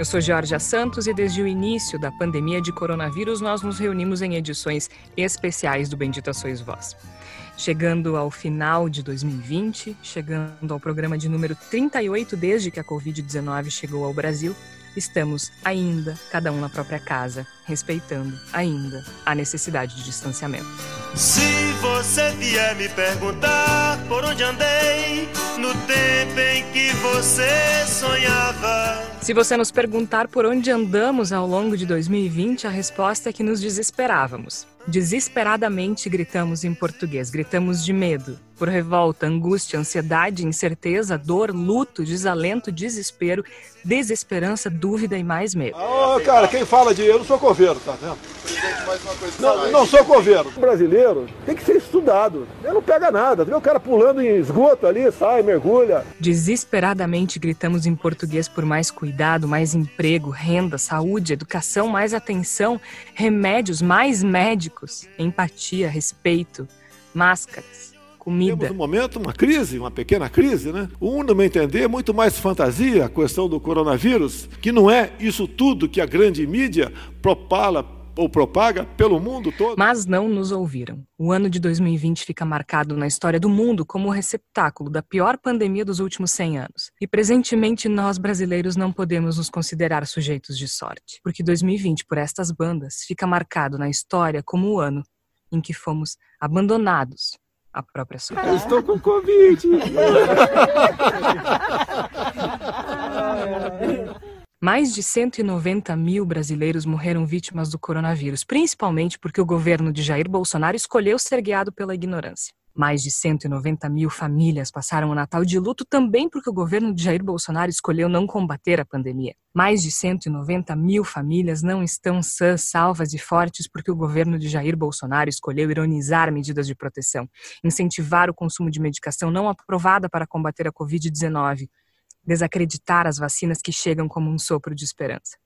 Eu sou Georgia Santos e desde o início da pandemia de coronavírus nós nos reunimos em edições especiais do Bendita Sois Voz. Chegando ao final de 2020, chegando ao programa de número 38 desde que a Covid-19 chegou ao Brasil, estamos ainda, cada um na própria casa, respeitando ainda a necessidade de distanciamento. Se você vier me perguntar por onde andei no tempo em que você sonhava. Se você nos perguntar por onde andamos ao longo de 2020, a resposta é que nos desesperávamos. Desesperadamente gritamos em português, gritamos de medo, por revolta, angústia, ansiedade, incerteza, dor, luto, desalento, desespero, desesperança, dúvida e mais medo. Ah, cara, quem fala de eu não sou coveiro, tá vendo? Não, não sou coveiro. O brasileiro tem que ser estudado. Ele não pega nada. Vê o cara pulando em esgoto ali, sai, mergulha. Desesperadamente gritamos em português por mais cuidado, mais emprego, renda, saúde, educação, mais atenção, remédios, mais médicos, empatia, respeito, máscaras, comida. Temos um momento, uma crise, uma pequena crise, né? Um, no meu entender, é muito mais fantasia a questão do coronavírus, que não é isso tudo que a grande mídia propala ou propaga pelo mundo todo. Mas não nos ouviram. O ano de 2020 fica marcado na história do mundo como o receptáculo da pior pandemia dos últimos 100 anos. E presentemente nós brasileiros não podemos nos considerar sujeitos de sorte, porque 2020 por estas bandas fica marcado na história como o ano em que fomos abandonados à própria sorte. Eu estou com Covid. Mais de 190 mil brasileiros morreram vítimas do coronavírus, principalmente porque o governo de Jair Bolsonaro escolheu ser guiado pela ignorância. Mais de 190 mil famílias passaram o Natal de luto também porque o governo de Jair Bolsonaro escolheu não combater a pandemia. Mais de 190 mil famílias não estão sãs, salvas e fortes porque o governo de Jair Bolsonaro escolheu ironizar medidas de proteção, incentivar o consumo de medicação não aprovada para combater a Covid-19, desacreditar as vacinas que chegam como um sopro de esperança.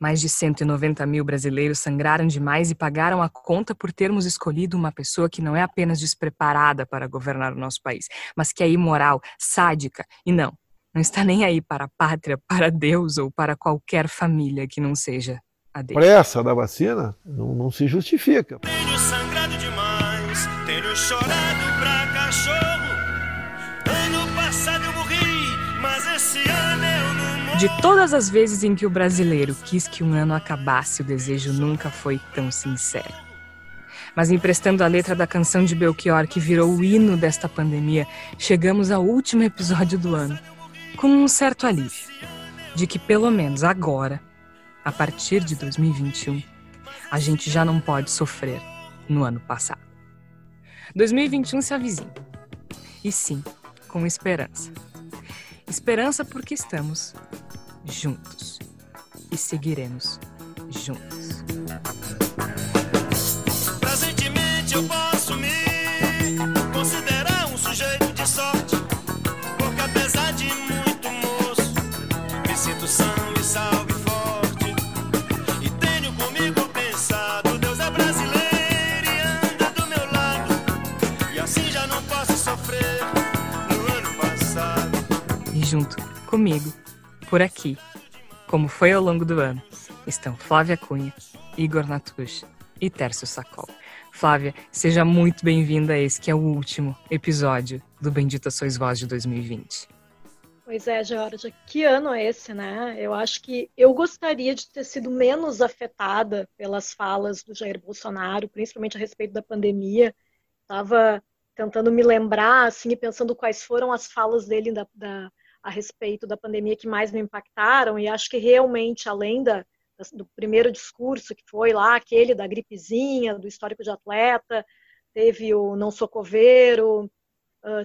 Mais de 190 mil brasileiros sangraram demais e pagaram a conta por termos escolhido uma pessoa que não é apenas despreparada para governar o nosso país, mas que é imoral, sádica e não, não está nem aí para a pátria, para Deus ou para qualquer família que não seja a dele. Pressa da vacina não, não se justifica. Tenho sangrado demais, tenho chorado pra cachorro. De todas as vezes em que o brasileiro quis que um ano acabasse, o desejo nunca foi tão sincero. Mas emprestando a letra da canção de Belchior, que virou o hino desta pandemia, chegamos ao último episódio do ano, com um certo alívio de que, pelo menos agora, a partir de 2021, a gente já não pode sofrer no ano passado. 2021 se avizinha. E sim, com esperança. Esperança porque estamos juntos e seguiremos juntos. Presentemente eu posso me considerar um sujeito de sorte. Junto comigo, por aqui, como foi ao longo do ano, estão Flávia Cunha, Igor Natush e Tércio Sacol. Flávia, seja muito bem-vinda a esse que é o último episódio do Bendita Sois Voz de 2020. Pois é, Georgia, que ano é esse, né? Eu acho que eu gostaria de ter sido menos afetada pelas falas do Jair Bolsonaro, principalmente a respeito da pandemia. Estava tentando me lembrar, assim, e pensando quais foram as falas dele da, da, a respeito da pandemia que mais me impactaram, e acho que realmente, além do primeiro discurso, que foi lá aquele da gripezinha, do histórico de atleta, teve o não sou coveiro,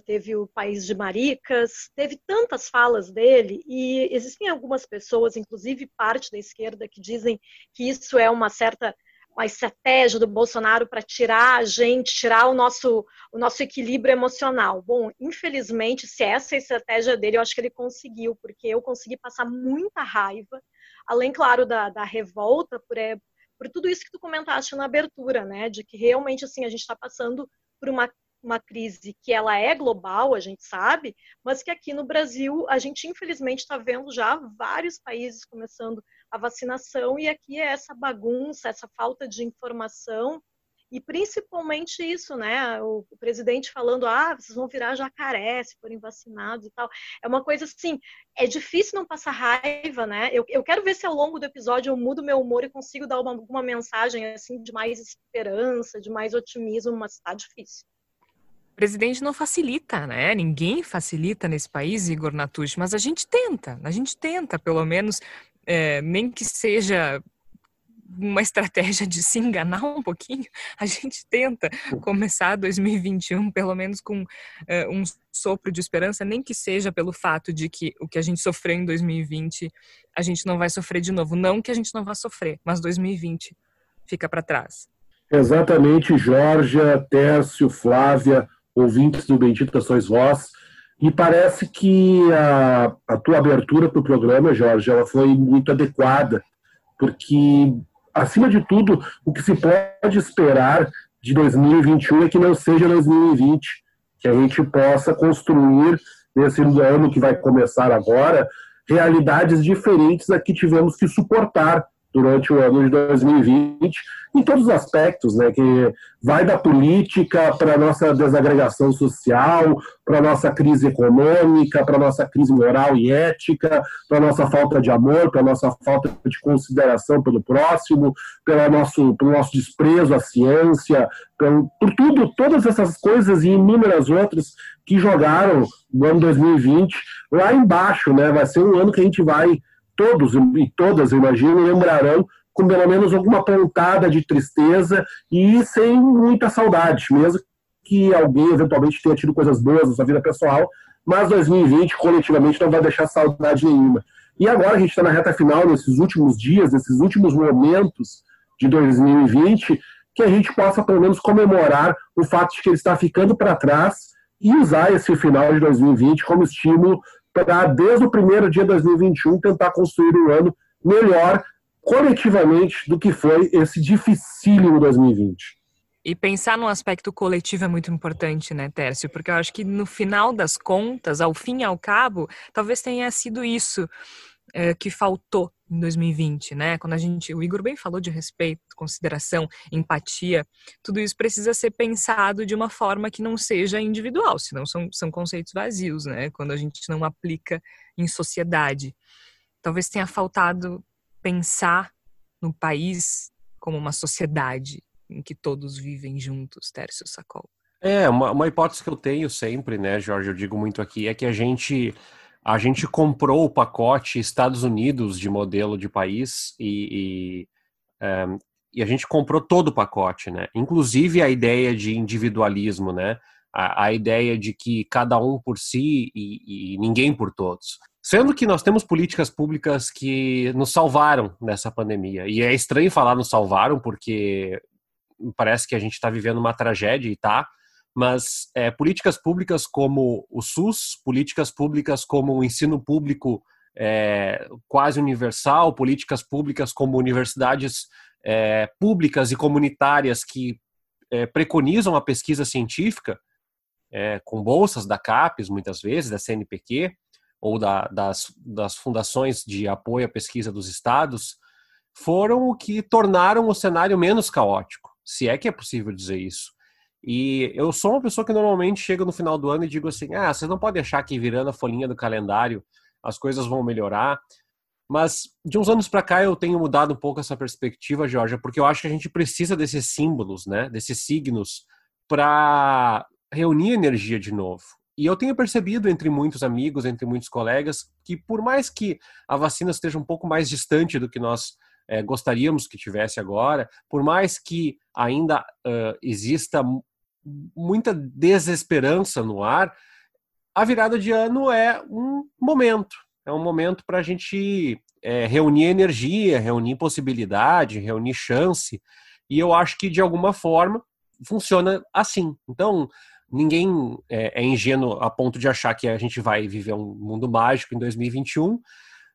teve o País de Maricas, teve tantas falas dele, e existem algumas pessoas, inclusive parte da esquerda, que dizem que isso é uma certa uma estratégia do Bolsonaro para tirar a gente, tirar o nosso, o nosso equilíbrio emocional. Bom, infelizmente, se essa é a estratégia dele, eu acho que ele conseguiu, porque eu consegui passar muita raiva, além, claro, da, da revolta por, é, por tudo isso que tu comentaste na abertura, né? De que realmente assim a gente está passando por uma uma crise que ela é global, a gente sabe, mas que aqui no Brasil a gente infelizmente está vendo já vários países começando a vacinação e aqui é essa bagunça, essa falta de informação e principalmente isso, né? O, o, presidente falando, ah, vocês vão virar jacaré se forem vacinados e tal. É uma coisa assim, é difícil não passar raiva, né? Eu, eu quero ver se ao longo do episódio eu mudo meu humor e consigo dar uma, alguma mensagem assim de mais esperança, de mais otimismo, mas está difícil presidente não facilita, né? Ninguém facilita nesse país, Igor Natucci, mas a gente tenta, a gente tenta, pelo menos, é, nem que seja uma estratégia de se enganar um pouquinho, a gente tenta começar 2021 pelo menos com é, um sopro de esperança, nem que seja pelo fato de que o que a gente sofreu em 2020 a gente não vai sofrer de novo. Não que a gente não vá sofrer, mas 2020 fica para trás. Exatamente, Georgia, Tércio, Flávia, ouvintes do Bendita Sois Vós. E parece que a, a tua abertura para o programa, Jorge, ela foi muito adequada, porque, acima de tudo, o que se pode esperar de 2021 é que não seja 2020, que a gente possa construir, nesse ano que vai começar agora, realidades diferentes a que tivemos que suportar durante o ano de 2020, em todos os aspectos, né, que vai da política para a nossa desagregação social, para a nossa crise econômica, para a nossa crise moral e ética, para a nossa falta de amor, para a nossa falta de consideração pelo próximo, pelo nosso, pelo nosso desprezo à ciência, pelo, por tudo, todas essas coisas e inúmeras outras que jogaram no ano 2020 lá embaixo, né, vai ser um ano que a gente vai todos e todas, imagino, lembrarão com pelo menos alguma pontada de tristeza e sem muita saudade, mesmo que alguém eventualmente tenha tido coisas boas na sua vida pessoal, mas 2020 coletivamente não vai deixar saudade nenhuma. E agora a gente está na reta final, nesses últimos dias, nesses últimos momentos de 2020, que a gente possa pelo menos comemorar o fato de que ele está ficando para trás e usar esse final de 2020 como estímulo para, desde o primeiro dia de 2021, tentar construir um ano melhor coletivamente do que foi esse dificílimo 2020. E pensar no aspecto coletivo é muito importante, né, Tércio? Porque eu acho que no final das contas, ao fim e ao cabo, talvez tenha sido isso é, que faltou em 2020, né? Quando a gente, o Igor bem falou de respeito, consideração, empatia, tudo isso precisa ser pensado de uma forma que não seja individual, senão são, são conceitos vazios, né? Quando a gente não aplica em sociedade. Talvez tenha faltado pensar no país como uma sociedade em que todos vivem juntos, Tércio Sacol. É, uma, uma hipótese que eu tenho sempre, né, Jorge, eu digo muito aqui, é que a gente a gente comprou o pacote Estados Unidos de modelo de país e, e, um, eh, e, a gente comprou todo o pacote, né? Inclusive a ideia de individualismo, né? A, a ideia de que cada um por si e, e, ninguém por todos. Sendo que nós temos políticas públicas que nos salvaram nessa pandemia. E é estranho falar nos salvaram, porque parece que a gente está vivendo uma tragédia e tá, mas é, políticas públicas como o SUS, políticas públicas como o ensino público é, quase universal, políticas públicas como universidades é, públicas e comunitárias que é, preconizam a pesquisa científica, é, com bolsas da CAPES, muitas vezes, da CNPq, ou da, das, das fundações de apoio à pesquisa dos estados, foram o que tornaram o cenário menos caótico, se é que é possível dizer isso. E eu sou uma pessoa que normalmente chega no final do ano e digo assim: ah, você não pode achar que virando a folhinha do calendário as coisas vão melhorar. Mas de uns anos para cá eu tenho mudado um pouco essa perspectiva, Georgia, porque eu acho que a gente precisa desses símbolos, né, desses signos, para reunir energia de novo. E eu tenho percebido entre muitos amigos, entre muitos colegas, que por mais que a vacina esteja um pouco mais distante do que nós é, gostaríamos que tivesse agora, por mais que ainda uh, exista muita desesperança no ar, a virada de ano é um momento, é um momento para a gente é, reunir energia, reunir possibilidade, reunir chance, e eu acho que de alguma forma funciona assim. Então, ninguém é, é ingênuo a ponto de achar que a gente vai viver um mundo mágico em 2021,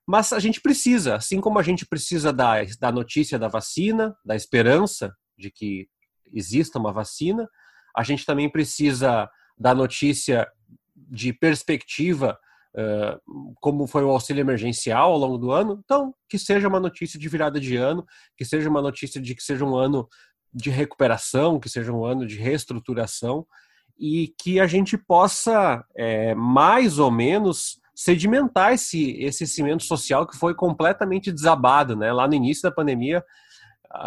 mas a gente precisa, assim como a gente precisa da, da notícia da vacina, da esperança de que exista uma vacina, a gente também precisa da notícia de perspectiva, uh, como foi o auxílio emergencial ao longo do ano. Então, que seja uma notícia de virada de ano, que seja uma notícia de que seja um ano de recuperação, que seja um ano de reestruturação e que a gente possa é, mais ou menos sedimentar esse, esse cimento social que foi completamente desabado, né? Lá no início da pandemia,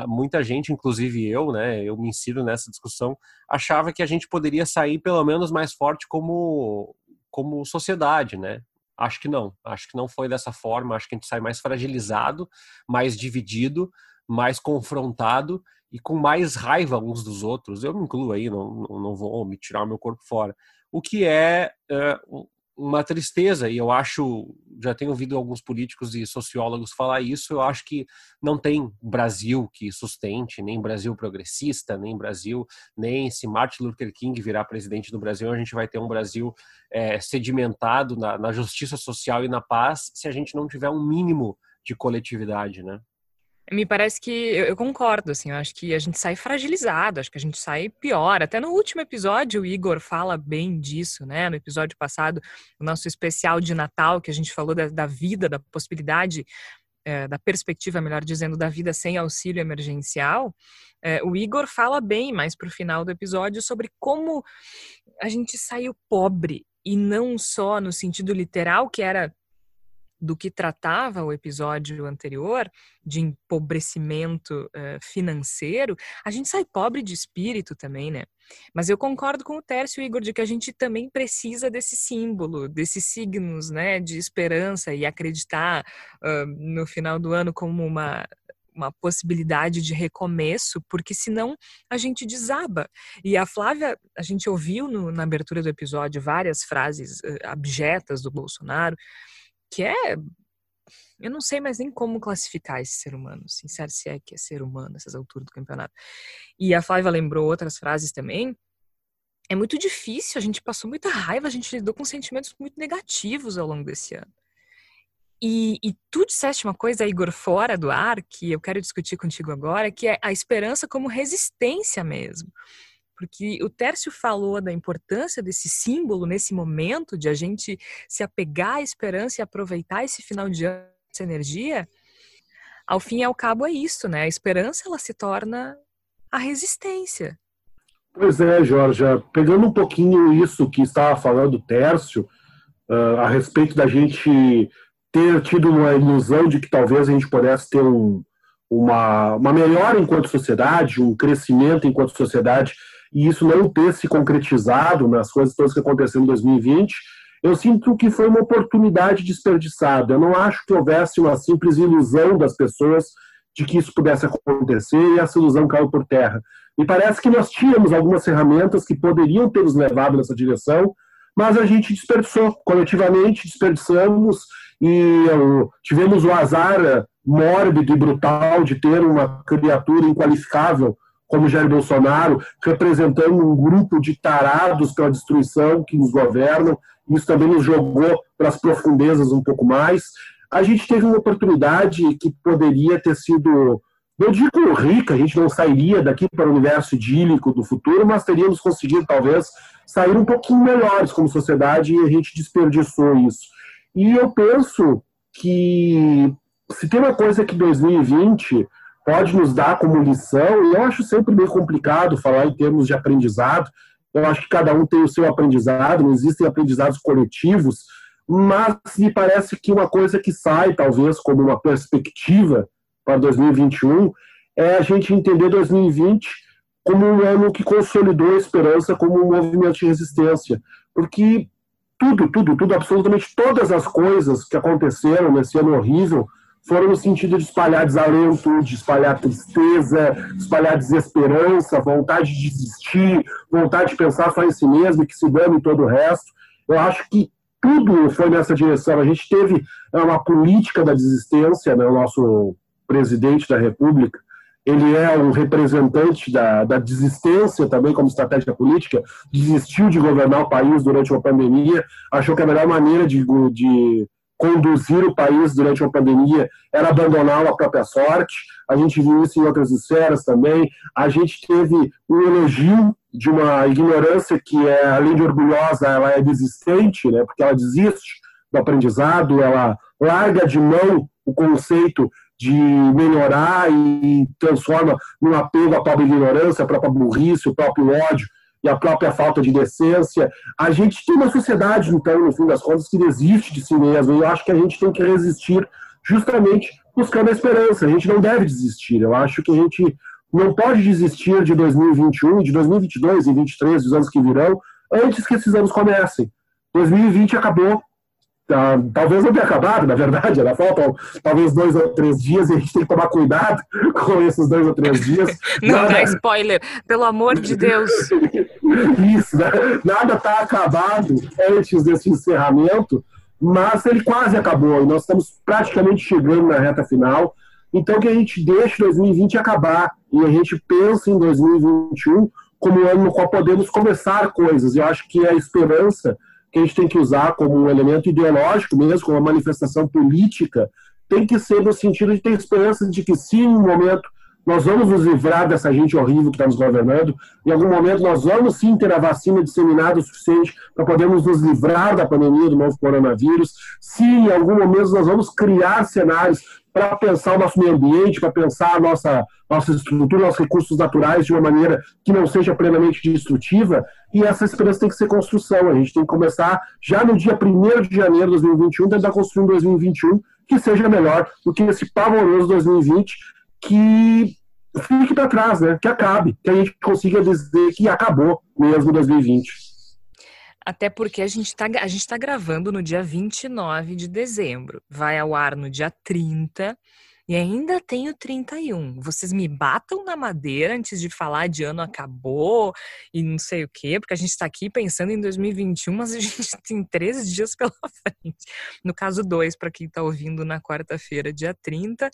muita gente, inclusive eu, né, eu me insiro nessa discussão, achava que a gente poderia sair pelo menos mais forte como, como sociedade, né? Acho que não, acho que não foi dessa forma, acho que a gente sai mais fragilizado, mais dividido, mais confrontado e com mais raiva uns dos outros. Eu me incluo aí, não, não vou me tirar o meu corpo fora. O que é, é uma tristeza, e eu acho, já tenho ouvido alguns políticos e sociólogos falar isso, eu acho que não tem Brasil que sustente, nem Brasil progressista, nem Brasil, nem se Martin Luther King virar presidente do Brasil, a gente vai ter um Brasil é, sedimentado na, na justiça social e na paz, se a gente não tiver um mínimo de coletividade, né? Me parece que eu, eu, concordo, assim, eu acho que a gente sai fragilizado, acho que a gente sai pior. Até no último episódio o Igor fala bem disso, né? No episódio passado, o nosso especial de Natal, que a gente falou da, da vida, da possibilidade, é, da perspectiva, melhor dizendo, da vida sem auxílio emergencial. É, o Igor fala bem mais para o final do episódio sobre como a gente saiu pobre e não só no sentido literal, que era do que tratava o episódio anterior, de empobrecimento uh, financeiro, a gente sai pobre de espírito também, né? Mas eu concordo com o Tércio Igor de que a gente também precisa desse símbolo, desses signos, né, de esperança e acreditar uh, no final do ano como uma uma possibilidade de recomeço, porque senão a gente desaba. E a Flávia, a gente ouviu no, na abertura do episódio várias frases uh, abjetas do Bolsonaro, que é eu não sei mais nem como classificar esse ser humano, sincero, se é que é ser humano nessas alturas do campeonato. E a Flávia lembrou outras frases também. É muito difícil, a gente passou muita raiva, a gente lidou com sentimentos muito negativos ao longo desse ano. E, e tu disseste uma coisa, Igor, fora do ar, que eu quero discutir contigo agora, que é a esperança como resistência mesmo porque o Tércio falou da importância desse símbolo nesse momento de a gente se apegar à esperança e aproveitar esse final de ano, essa energia. Ao fim e ao cabo é isso, né? A esperança ela se torna a resistência. Pois é, Jorge, pegando um pouquinho isso que estava falando o Tércio, uh, a respeito da gente ter tido uma ilusão de que talvez a gente pudesse ter um, uma, uma melhora enquanto sociedade, um crescimento enquanto sociedade, e isso não ter se concretizado nas coisas todas que aconteceram em 2020, eu sinto que foi uma oportunidade desperdiçada. Eu não acho que houvesse uma simples ilusão das pessoas de que isso pudesse acontecer e essa ilusão caiu por terra. Me parece que nós tínhamos algumas ferramentas que poderiam ter nos levado nessa direção, mas a gente desperdiçou, coletivamente desperdiçamos e tivemos o azar mórbido e brutal de ter uma criatura inqualificável como Jair Bolsonaro, representando um grupo de tarados pela destruição que nos governam. Isso também nos jogou para as profundezas um pouco mais. A gente teve uma oportunidade que poderia ter sido, não digo rica, a gente não sairia daqui para o universo idílico do futuro, mas teríamos conseguido talvez sair um pouquinho melhores como sociedade e a gente desperdiçou isso. E eu penso que se tem uma coisa que 2020 pode nos dar como lição, e eu acho sempre meio complicado falar em termos de aprendizado, eu acho que cada um tem o seu aprendizado, não existem aprendizados coletivos, mas me parece que uma coisa que sai, talvez, como uma perspectiva para 2021, é a gente entender 2020 como um ano que consolidou a esperança como um movimento de resistência. Porque tudo, tudo, tudo, absolutamente todas as coisas que aconteceram nesse ano horrível foram no sentido de espalhar desalento, de espalhar tristeza, espalhar desesperança, vontade de desistir, vontade de pensar só em si mesmo e que se dane todo o resto. Eu acho que tudo foi nessa direção. A gente teve é, uma política da desistência, né? o nosso presidente da República, ele é um representante da, da desistência também como estratégia política, desistiu de governar o país durante uma pandemia, achou que a melhor maneira de, de conduzir o país durante uma pandemia era abandonar a própria sorte. A gente viu isso em outras esferas também. A gente teve um elogio de uma ignorância que é além de orgulhosa, ela é desistente, né? Porque ela desiste do aprendizado, ela larga de mão o conceito de melhorar e transforma num apego à própria ignorância, à própria burrice, o próprio ódio e a própria falta de decência. A gente tem uma sociedade, então, no fim das contas, que desiste de si mesmo. E eu acho que a gente tem que resistir justamente buscando a esperança. A gente não deve desistir. Eu acho que a gente não pode desistir de 2021, de 2022 e 2023, dos anos que virão, antes que esses anos comecem. 2020 acabou, talvez não tenha acabado, na verdade, ainda faltam talvez dois ou três dias e a gente tem que tomar cuidado com esses dois ou três dias. não nada... dá spoiler, pelo amor de Deus. Isso, né? nada está acabado antes desse encerramento, mas ele quase acabou e nós estamos praticamente chegando na reta final. Então que a gente deixe 2020 acabar e a gente pense em 2021 como um ano no qual podemos começar coisas. Eu acho que a esperança que a gente tem que usar como um elemento ideológico mesmo, como uma manifestação política, tem que ser no sentido de ter esperança de que sim, em um momento nós vamos nos livrar dessa gente horrível que está nos governando, em algum momento nós vamos sim ter a vacina disseminada o suficiente para podermos nos livrar da pandemia do novo coronavírus, sim, em algum momento nós vamos criar cenários para pensar o nosso meio ambiente, para pensar a nossa, nossa estrutura, nossos recursos naturais de uma maneira que não seja plenamente destrutiva, e essa esperança tem que ser construção. A gente tem que começar já no dia 1 de janeiro de 2021, tentar construir um 2021 que seja melhor do que esse pavoroso 2020 que fique para trás, né? que acabe, que a gente consiga dizer que acabou mesmo 2020. Até porque a gente está a gente tá gravando no dia 29 de dezembro. Vai ao ar no dia 30 e ainda tem o 31. Vocês me batam na madeira antes de falar de ano acabou e não sei o quê, porque a gente está aqui pensando em 2021, mas a gente tem 13 dias pela frente. No caso, dois, para quem está ouvindo na quarta-feira, dia 30.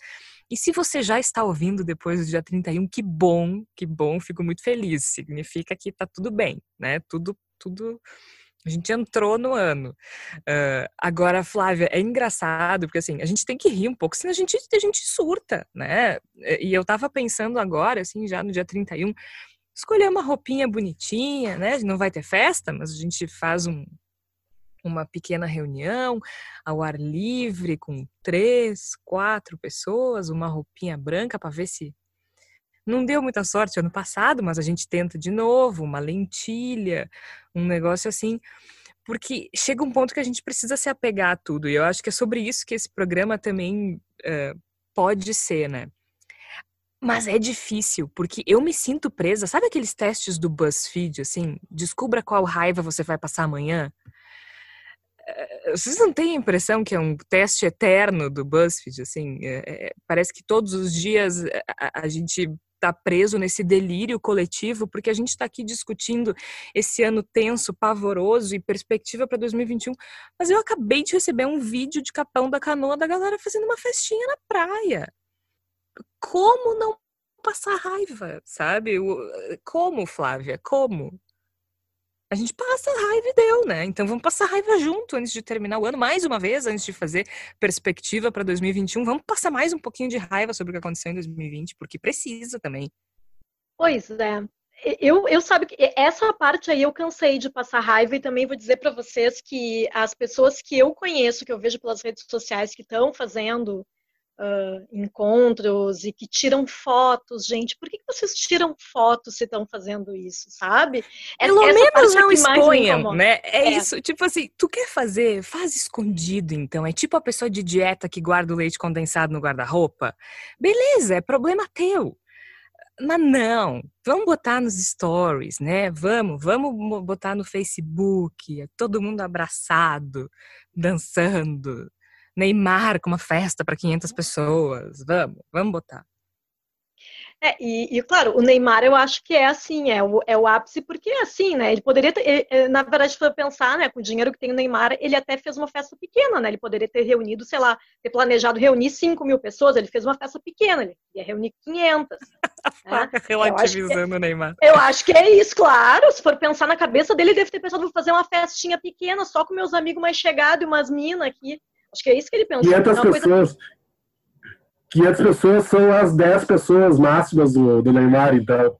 E se você já está ouvindo depois do dia 31, que bom, que bom, fico muito feliz. Significa que está tudo bem, né? Tudo, tudo a gente entrou no ano. Uh, agora, Flávia, é engraçado, porque assim, a gente tem que rir um pouco, senão a gente, a gente surta, né? E eu tava pensando agora, assim, já no dia 31, escolher uma roupinha bonitinha, né? Não vai ter festa, mas a gente faz um, uma pequena reunião ao ar livre com três, quatro pessoas, uma roupinha branca para ver se não deu muita sorte ano passado, mas a gente tenta de novo, uma lentilha, um negócio assim, porque chega um ponto que a gente precisa se apegar a tudo. E eu acho que é sobre isso que esse programa também uh, pode ser, né? Mas é difícil, porque eu me sinto presa. Sabe aqueles testes do BuzzFeed, assim? Descubra qual raiva você vai passar amanhã? Eh, vocês não têm a impressão que é um teste eterno do BuzzFeed, assim? É, é, parece que todos os dias a, a gente está preso nesse delírio coletivo, porque a gente está aqui discutindo esse ano tenso, pavoroso e perspectiva para 2021. Mas eu acabei de receber um vídeo de Capão da Canoa da galera fazendo uma festinha na praia. Como não passar raiva, sabe? Como, Flávia? Como? A gente passa raiva e deu, né? Então vamos passar raiva junto antes de terminar o ano, mais uma vez, antes de fazer perspectiva para 2021. Vamos passar mais um pouquinho de raiva sobre o que aconteceu em 2020, porque precisa também. Pois é. Eu, eu sabe que essa parte aí eu cansei de passar raiva e também vou dizer para vocês que as pessoas que eu conheço, que eu vejo pelas redes sociais que estão fazendo uh, encontros e que tiram fotos, gente. Por que, que vocês tiram fotos se estão fazendo isso, sabe? Pelo Essa menos não exponham, né? É, é, isso. Tipo assim, tu quer fazer, faz escondido, então. É tipo a pessoa de dieta que guarda o leite condensado no guarda-roupa. Beleza, é problema teu. Mas não, vamos botar nos stories, né? Vamos, vamos botar no Facebook, todo mundo abraçado, dançando, Neymar com uma festa para 500 pessoas. Vamos, vamos botar. É, e, e, claro, o Neymar eu acho que é assim, é o, é o ápice, porque é assim, né? Ele poderia ter, ele, na verdade, se pensar, né, com o dinheiro que tem o Neymar, ele até fez uma festa pequena, né? Ele poderia ter reunido, sei lá, ter planejado reunir 5 mil pessoas, ele fez uma festa pequena, ele ia reunir 500. né? Relativizando o Neymar. Eu acho que é isso, claro. Se for pensar na cabeça dele, ele deve ter pensado, vou fazer uma festinha pequena, só com meus amigos mais chegados e umas minas aqui. Acho que é isso que ele pensou. 500 pessoas. Coisa... 500 pessoas são as 10 pessoas máximas do, do Neymar, então.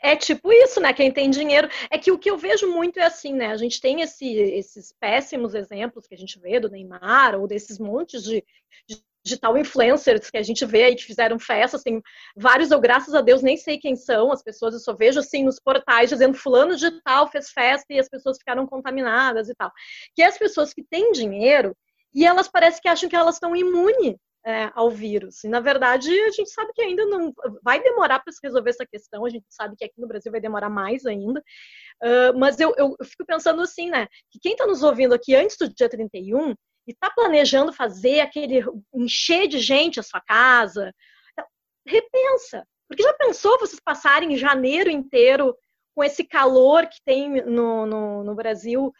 É tipo isso, né? Quem tem dinheiro. É que o que eu vejo muito é assim, né? A gente tem esse, esses péssimos exemplos que a gente vê do Neymar, ou desses montes de, de digital influencers que a gente vê aí que fizeram festas, tem vários, eu graças a Deus nem sei quem são as pessoas, eu só vejo assim nos portais dizendo fulano digital fez festa e as pessoas ficaram contaminadas e tal. Que é as pessoas que têm dinheiro e elas parecem que acham que elas estão imunes é, ao vírus. E, na verdade, a gente sabe que ainda não vai demorar para se resolver essa questão, a gente sabe que aqui no Brasil vai demorar mais ainda. Uh, mas eu, eu, fico pensando assim, né? Que quem está nos ouvindo aqui antes do dia 31 e está planejando fazer aquele encher de gente a sua casa, repensa. Porque já pensou vocês passarem janeiro inteiro com esse calor que tem no, no, no Brasil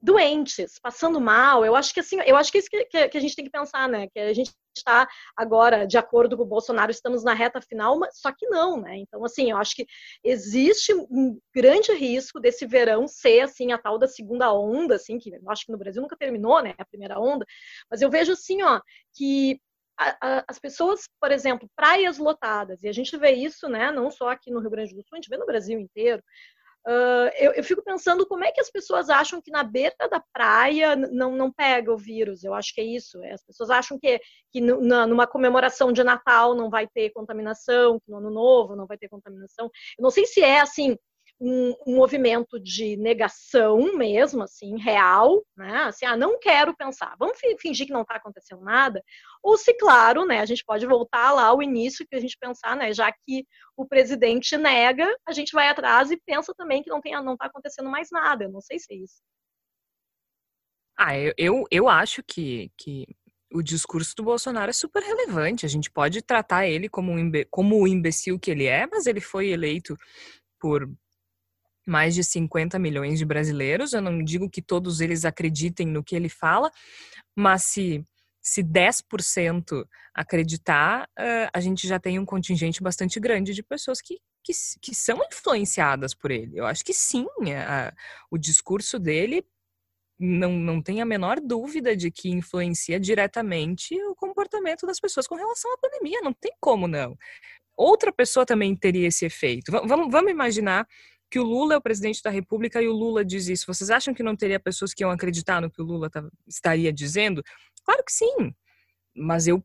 doentes, passando mal. Eu acho que assim, eu acho que é isso que, que, que a gente tem que pensar, né? Que a gente está agora, de acordo com o Bolsonaro, estamos na reta final, mas só que não, né? Então, assim, eu acho que existe um grande risco desse verão ser assim a tal da segunda onda, assim, que eu acho que no Brasil nunca terminou, né? A primeira onda, mas eu vejo assim, ó, que as pessoas, por exemplo, praias lotadas, e a gente vê isso, né, não só aqui no Rio Grande do Sul, a gente vê no Brasil inteiro, Uh, eu, eu, fico pensando como é que as pessoas acham que na beira da praia não, não pega o vírus. Eu acho que é isso. É, as pessoas acham que, que numa comemoração de Natal não vai ter contaminação, que no Ano Novo não vai ter contaminação. Eu não sei se é assim um, um, movimento de negação mesmo, assim, real, né? Assim, ah, não quero pensar, vamos fingir que não está acontecendo nada, ou se, claro, né, a gente pode voltar lá ao início que a gente pensar, né, já que o presidente nega, a gente vai atrás e pensa também que não tem, não está acontecendo mais nada. Eu não sei se é isso. Ah, eu, eu, eu acho que, que o discurso do Bolsonaro é super relevante. A gente pode tratar ele como, um como o imbecil que ele é, mas ele foi eleito por mais de 50 milhões de brasileiros. Eu não digo que todos eles acreditem no que ele fala, mas se, se 10% acreditar, a gente já tem um contingente bastante grande de pessoas que, que, que são influenciadas por ele. Eu acho que sim, uh, o discurso dele não, não tem a menor dúvida de que influencia diretamente o comportamento das pessoas com relação à pandemia. Não tem como não. Outra pessoa também teria esse efeito. Vamos, vamos imaginar que o Lula é o presidente da República e o Lula diz isso. Vocês acham que não teria pessoas que iam acreditar no que o Lula tá, estaria dizendo? Claro que sim, mas eu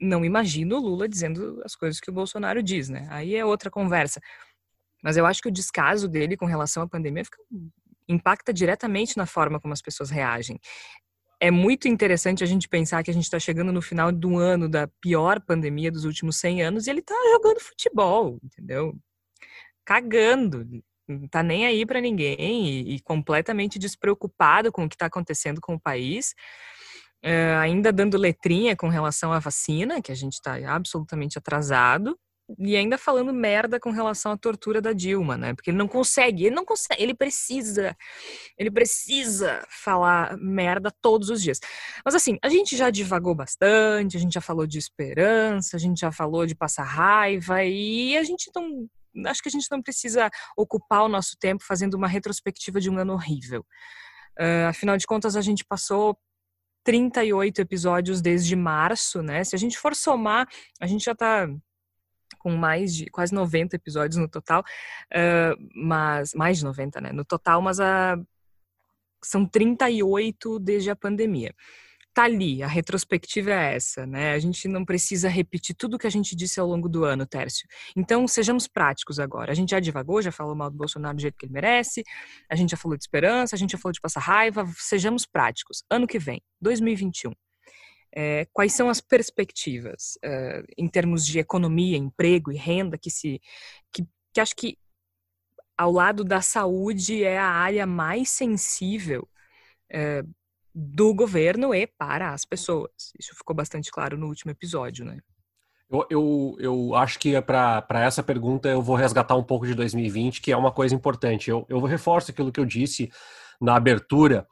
não imagino o Lula dizendo as coisas que o Bolsonaro diz, né? Aí é outra conversa. Mas eu acho que o descaso dele com relação à pandemia fica, impacta diretamente na forma como as pessoas reagem. É muito interessante a gente pensar que a gente está chegando no final do ano da pior pandemia dos últimos 100 anos e ele está jogando futebol, entendeu? Cagando, não tá nem aí para ninguém e, e, completamente despreocupado com o que está acontecendo com o país. Uh, ainda dando letrinha com relação à vacina, que a gente está absolutamente atrasado, e ainda falando merda com relação à tortura da Dilma, né? Porque ele não consegue, ele não consegue, ele precisa, ele precisa falar merda todos os dias. Mas assim, a gente já divagou bastante, a gente já falou de esperança, a gente já falou de passar raiva e a gente não acho que a gente não precisa ocupar o nosso tempo fazendo uma retrospectiva de um ano horrível. Uh, afinal de contas, a gente passou 38 episódios desde março, né? Se a gente for somar, a gente já está com mais de quase 90 episódios no total, uh, mas mais de 90, né? No total, mas a, são 38 desde a pandemia tá ali, a retrospectiva é essa, né? A gente não precisa repetir tudo que a gente disse ao longo do ano, Tércio. Então, sejamos práticos agora. A gente já divagou, já falou mal do Bolsonaro do jeito que ele merece, a gente já falou de esperança, a gente já falou de passar raiva, sejamos práticos. Ano que vem, 2021. É, quais são as perspectivas é, em termos de economia, emprego e renda que se que, que acho que ao lado da saúde é a área mais sensível é, do governo e para as pessoas. Isso ficou bastante claro no último episódio, né? Eu, eu, eu acho que para essa pergunta eu vou resgatar um pouco de 2020, que é uma coisa importante. Eu, eu reforço aquilo que eu disse na abertura.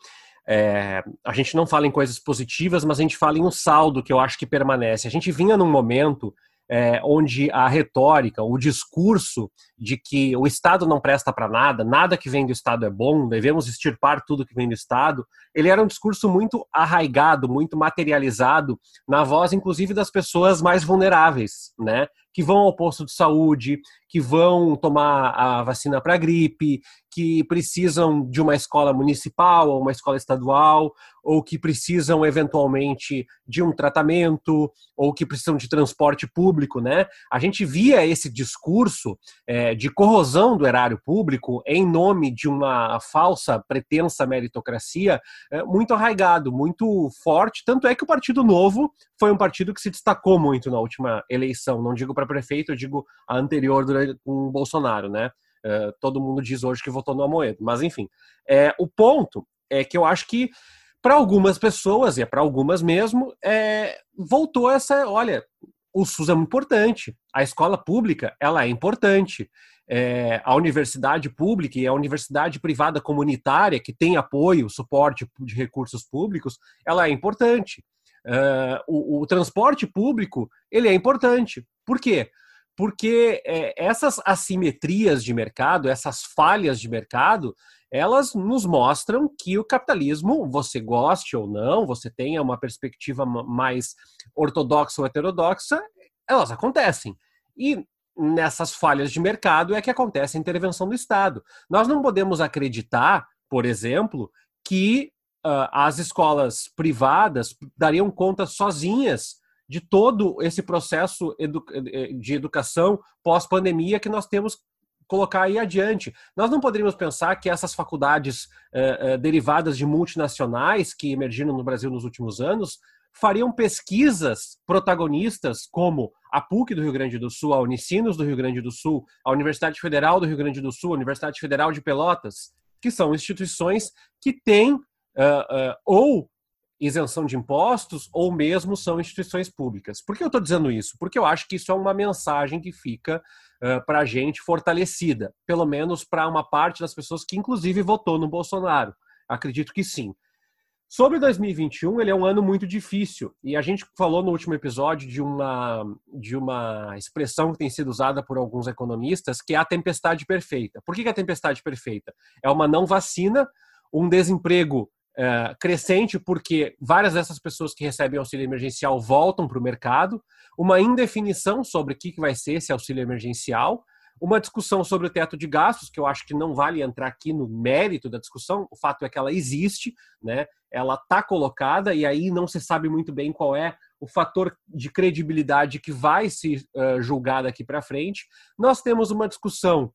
É, a gente não fala em coisas positivas, mas a gente fala em um saldo que eu acho que permanece. A gente vinha num momento é, onde a retórica, o discurso de que o Estado não presta para nada, nada que vem do Estado é bom, devemos extirpar tudo que vem do Estado, ele era um discurso muito arraigado, muito materializado na voz, inclusive, das pessoas mais vulneráveis, né? Que vão ao posto de saúde, que vão tomar a vacina para gripe, que precisam de uma escola municipal ou uma escola estadual, ou que precisam eventualmente de um tratamento, ou que precisam de transporte público, né? A gente via esse discurso é, de corrosão do erário público em nome de uma falsa, pretensa meritocracia é, muito arraigado, muito forte. Tanto é que o Partido Novo foi um partido que se destacou muito na última eleição. Não digo para prefeito, eu digo a anterior com o Bolsonaro, né? Uh, todo mundo diz hoje que votou no Amoedo. Mas, enfim, é, o ponto é que eu acho que para algumas pessoas, e é para algumas mesmo, é, voltou essa, olha, o SUS é importante, a escola pública ela é importante, é, a universidade pública e a universidade privada comunitária que tem apoio, suporte de recursos públicos, ela é importante. Uh, o, o, transporte público ele é importante. Por quê? porque é, essas assimetrias de mercado, essas falhas de mercado, elas nos mostram que o capitalismo, você goste ou não, você tenha uma perspectiva mais ortodoxa ou heterodoxa, elas acontecem. E nessas falhas de mercado é que acontece a intervenção do Estado. Nós não podemos acreditar, por exemplo, que uh, as escolas privadas dariam conta sozinhas de todo esse processo edu eh, de educação pós-pandemia que nós temos colocar aí adiante. Nós não poderíamos pensar que essas faculdades eh, eh, derivadas de multinacionais que emergiram no Brasil nos últimos anos fariam pesquisas protagonistas como a PUC do Rio Grande do Sul, a Unicinos do Rio Grande do Sul, a Universidade Federal do Rio Grande do Sul, a Universidade Federal de Pelotas, que são instituições que têm uh, ou isenção de impostos ou mesmo são instituições públicas. Por que eu estou dizendo isso? Porque eu acho que isso é uma mensagem que fica uh, para a gente fortalecida, pelo menos para uma parte das pessoas que, inclusive, votou no Bolsonaro. Acredito que sim. Sobre 2021, ele é um ano muito difícil e a gente falou no último episódio de uma, de uma expressão que tem sido usada por alguns economistas, que é a tempestade perfeita. Por que, que é a tempestade perfeita? É uma não vacina, um desemprego é, crescente, porque várias dessas pessoas que recebem auxílio emergencial voltam para o mercado, uma indefinição sobre o que, que vai ser esse auxílio emergencial, uma discussão sobre o teto de gastos, que eu acho que não vale entrar aqui no mérito da discussão, o fato é que ela existe, né? ela está colocada e aí não se sabe muito bem qual é o fator de credibilidade que vai se uh, julgar daqui para frente. Nós temos uma discussão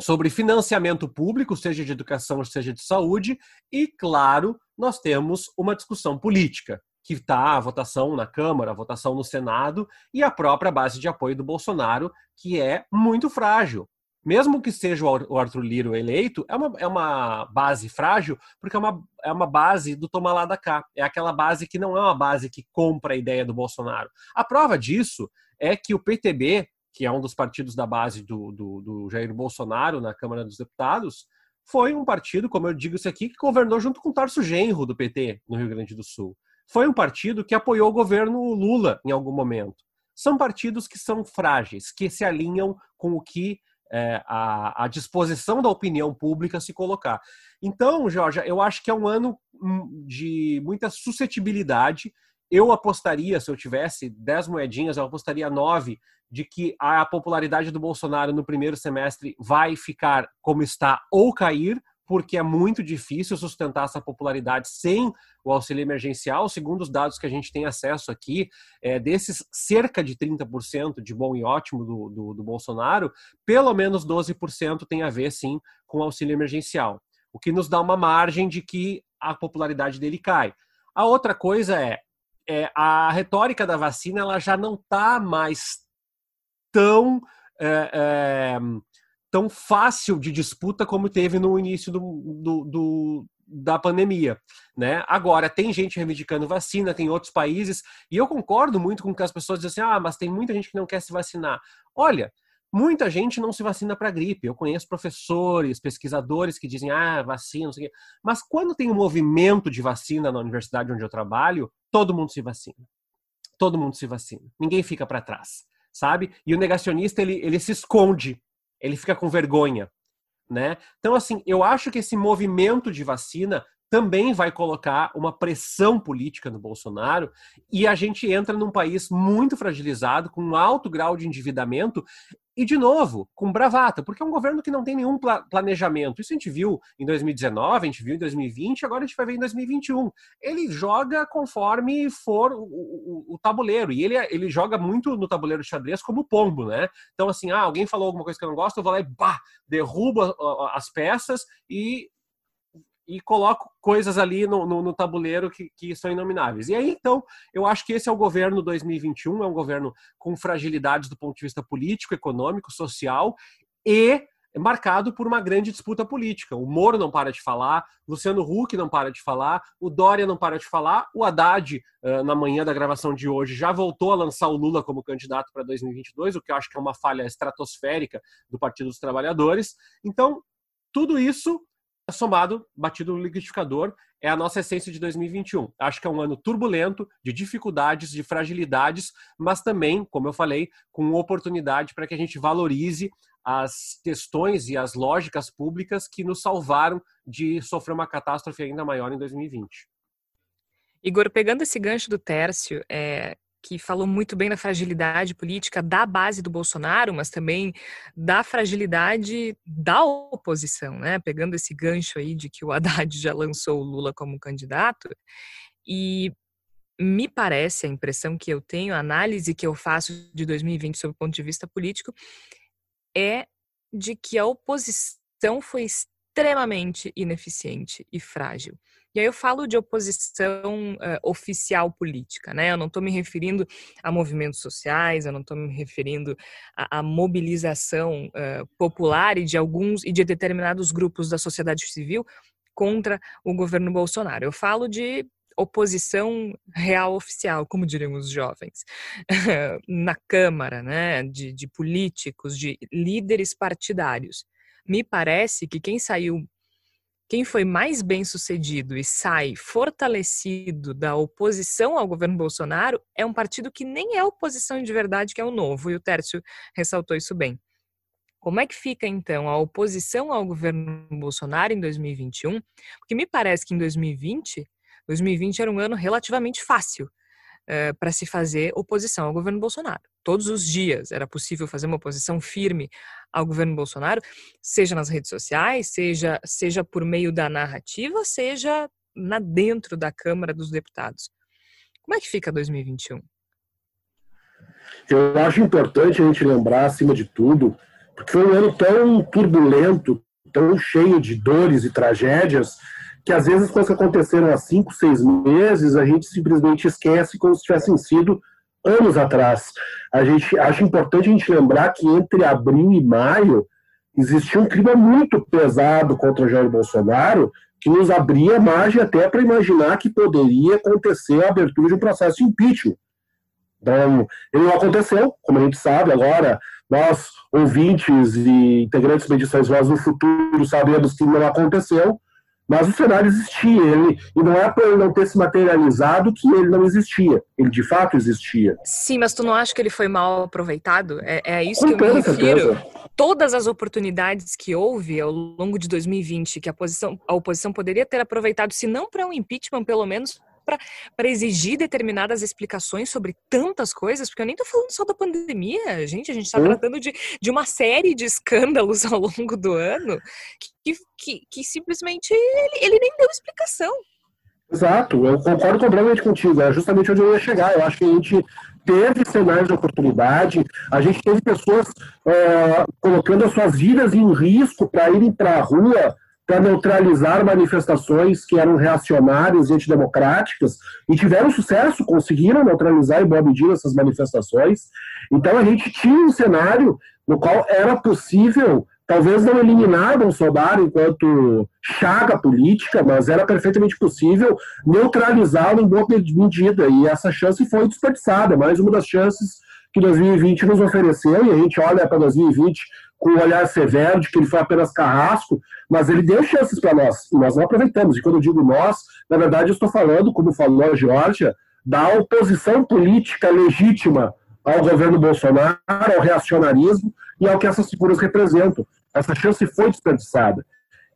sobre financiamento público, seja de educação, seja de saúde, e, claro, nós temos uma discussão política, que está a votação na Câmara, a votação no Senado e a própria base de apoio do Bolsonaro, que é muito frágil. Mesmo que seja o Arthur Liro eleito, é uma, é uma base frágil, porque é uma, é uma base do toma lá da cá. É aquela base que não é uma base que compra a ideia do Bolsonaro. A prova disso é que o PTB que é um dos partidos da base do, do, do, Jair Bolsonaro na Câmara dos Deputados, foi um partido, como eu digo isso aqui, que governou junto com o Tarso Genro do PT no Rio Grande do Sul. Foi um partido que apoiou o governo Lula em algum momento. São partidos que são frágeis, que se alinham com o que é, a, a, disposição da opinião pública se colocar. Então, Jorge, eu acho que é um ano hum, de muita suscetibilidade. Eu apostaria, se eu tivesse 10 moedinhas, eu apostaria 9 de que a popularidade do Bolsonaro no primeiro semestre vai ficar como está ou cair, porque é muito difícil sustentar essa popularidade sem o auxílio emergencial. Segundo os dados que a gente tem acesso aqui, é, desses cerca de 30% de bom e ótimo do, do, do Bolsonaro, pelo menos 12% tem a ver, sim, com o auxílio emergencial, o que nos dá uma margem de que a popularidade dele cai. A outra coisa é, é a retórica da vacina ela já não está mais tão, é, é, tão fácil de disputa como teve no início do, do, do, da pandemia. Né? Agora, tem gente reivindicando vacina, tem outros países, e eu concordo muito com que as pessoas dizem assim: ah, mas tem muita gente que não quer se vacinar. Olha, muita gente não se vacina para gripe. Eu conheço professores, pesquisadores que dizem, ah, vacina, não sei o quê. Mas quando tem um movimento de vacina na universidade onde eu trabalho, todo mundo se vacina. Todo mundo se vacina. Ninguém fica para trás, sabe? E o negacionista, ele, ele se esconde, ele fica com vergonha. Né? Então, assim, eu acho que esse movimento de vacina também vai colocar uma pressão política no Bolsonaro e a gente entra num país muito fragilizado, com um alto grau de endividamento e, de novo, com bravata, porque é um governo que não tem nenhum planejamento. Isso a gente viu em 2019, a gente viu em 2020, agora a gente vai ver em 2021. Ele joga conforme for o, o, o tabuleiro, e ele, ele joga muito no tabuleiro de xadrez como pombo, né? Então, assim, ah, alguém falou alguma coisa que eu não gosto, eu vou lá e bah, derrubo as peças e e coloco coisas ali no, no, no tabuleiro que, que, são inomináveis. E aí, então, eu acho que esse é o governo 2021, é um governo com fragilidades do ponto de vista político, econômico, social e marcado por uma grande disputa política. O Moro não para de falar, Luciano Huck não para de falar, o Dória não para de falar, o Haddad, na manhã da gravação de hoje, já voltou a lançar o Lula como candidato para 2022, o que eu acho que é uma falha estratosférica do Partido dos Trabalhadores. Então, tudo isso somado, batido no liquidificador, é a nossa essência de 2021. Acho que é um ano turbulento, de dificuldades, de fragilidades, mas também, como eu falei, com oportunidade para que a gente valorize as questões e as lógicas públicas que nos salvaram de sofrer uma catástrofe ainda maior em 2020. Igor, pegando esse gancho do Tércio, é, que falou muito bem da fragilidade política da base do Bolsonaro, mas também da fragilidade da oposição, né? Pegando esse gancho aí de que o Haddad já lançou o Lula como candidato. E me parece, a impressão que eu tenho, a análise que eu faço de 2020 sob o ponto de vista político, é de que a oposição foi extremamente ineficiente e frágil. E aí eu falo de oposição uh, oficial política, né? Eu não estou me referindo a movimentos sociais, eu não estou me referindo à, mobilização uh, popular e de alguns e de determinados grupos da sociedade civil contra o governo Bolsonaro. Eu falo de oposição real oficial, como diriam os jovens, na Câmara, né? De, de políticos, de líderes partidários. Me parece que quem saiu quem foi mais bem sucedido e sai fortalecido da oposição ao governo Bolsonaro é um partido que nem é oposição de verdade, que é o Novo, e o Tércio ressaltou isso bem. Como é que fica, então, a oposição ao governo Bolsonaro em 2021? Porque me parece que em 2020, 2020 era um ano relativamente fácil uh, para se fazer oposição ao governo Bolsonaro. Todos os dias era possível fazer uma oposição firme ao governo Bolsonaro, seja nas redes sociais, seja, seja por meio da narrativa, seja na dentro da Câmara dos Deputados. Como é que fica 2021? Eu acho importante a gente lembrar, acima de tudo, porque foi um ano tão turbulento, tão cheio de dores e tragédias, que às vezes coisas que aconteceram há cinco, seis meses, a gente simplesmente esquece como se tivessem sido anos atrás. A gente acha importante a gente lembrar que entre abril e maio existia um clima muito pesado contra Jair Bolsonaro, que nos abria margem até para imaginar que poderia acontecer a abertura de um processo de impeachment. Então, ele não aconteceu, como a gente sabe agora, nós, ouvintes e integrantes de Medições Voz no futuro, sabemos que não aconteceu, mas o cenário existia, ele, e não é por ele não ter se materializado que ele não existia. Ele de fato existia. Sim, mas tu não acha que ele foi mal aproveitado? É, é isso Com que eu me refiro. Certeza. Todas as oportunidades que houve ao longo de 2020, que a, posição, a oposição poderia ter aproveitado, se não para um impeachment, pelo menos para exigir determinadas explicações sobre tantas coisas, porque eu nem estou falando só da pandemia, gente, a gente está hum. tratando de, de uma série de escândalos ao longo do ano que, que, que simplesmente ele, ele nem deu explicação. Exato, eu concordo completamente contigo, é justamente onde eu ia chegar. Eu acho que a gente teve cenários de oportunidade, a gente teve pessoas uh, colocando as suas vidas em risco para irem para a rua para neutralizar manifestações que eram reacionárias e antidemocráticas, e tiveram sucesso, conseguiram neutralizar em boa medida essas manifestações. Então a gente tinha um cenário no qual era possível talvez não eliminar Bolsonaro enquanto chaga política, mas era perfeitamente possível neutralizá-lo em boa medida, e essa chance foi desperdiçada, mais uma das chances que 2020 nos ofereceu, e a gente olha para 2020 com um olhar severo de que ele foi apenas carrasco, mas ele deu chances para nós, e nós não aproveitamos. E quando eu digo nós, na verdade eu estou falando, como falou a Georgia, da oposição política legítima ao governo Bolsonaro, ao reacionarismo e ao que essas figuras representam. Essa chance foi desperdiçada.